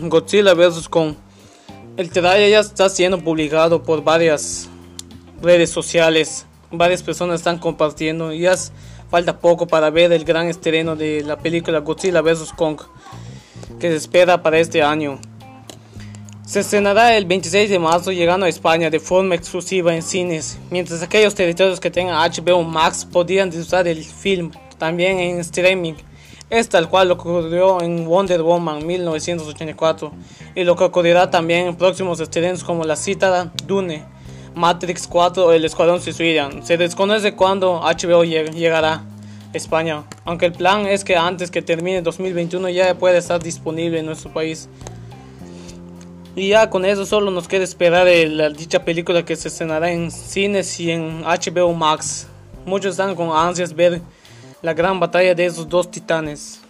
Godzilla vs. Kong. El trailer ya está siendo publicado por varias redes sociales. Varias personas están compartiendo y ya falta poco para ver el gran estreno de la película Godzilla vs. Kong que se espera para este año. Se estrenará el 26 de marzo llegando a España de forma exclusiva en cines, mientras aquellos territorios que tengan HBO Max podrían disfrutar el film también en streaming. Es tal cual lo que ocurrió en Wonder Woman 1984 y lo que ocurrirá también en próximos estrenos como La Cítara, Dune, Matrix 4 o El Escuadrón Suicida. Se desconoce cuándo HBO llegará a España, aunque el plan es que antes que termine 2021 ya pueda estar disponible en nuestro país. Y ya con eso solo nos queda esperar la dicha película que se estrenará en cines y en HBO Max. Muchos están con ansias ver la gran batalla de esos dos titanes.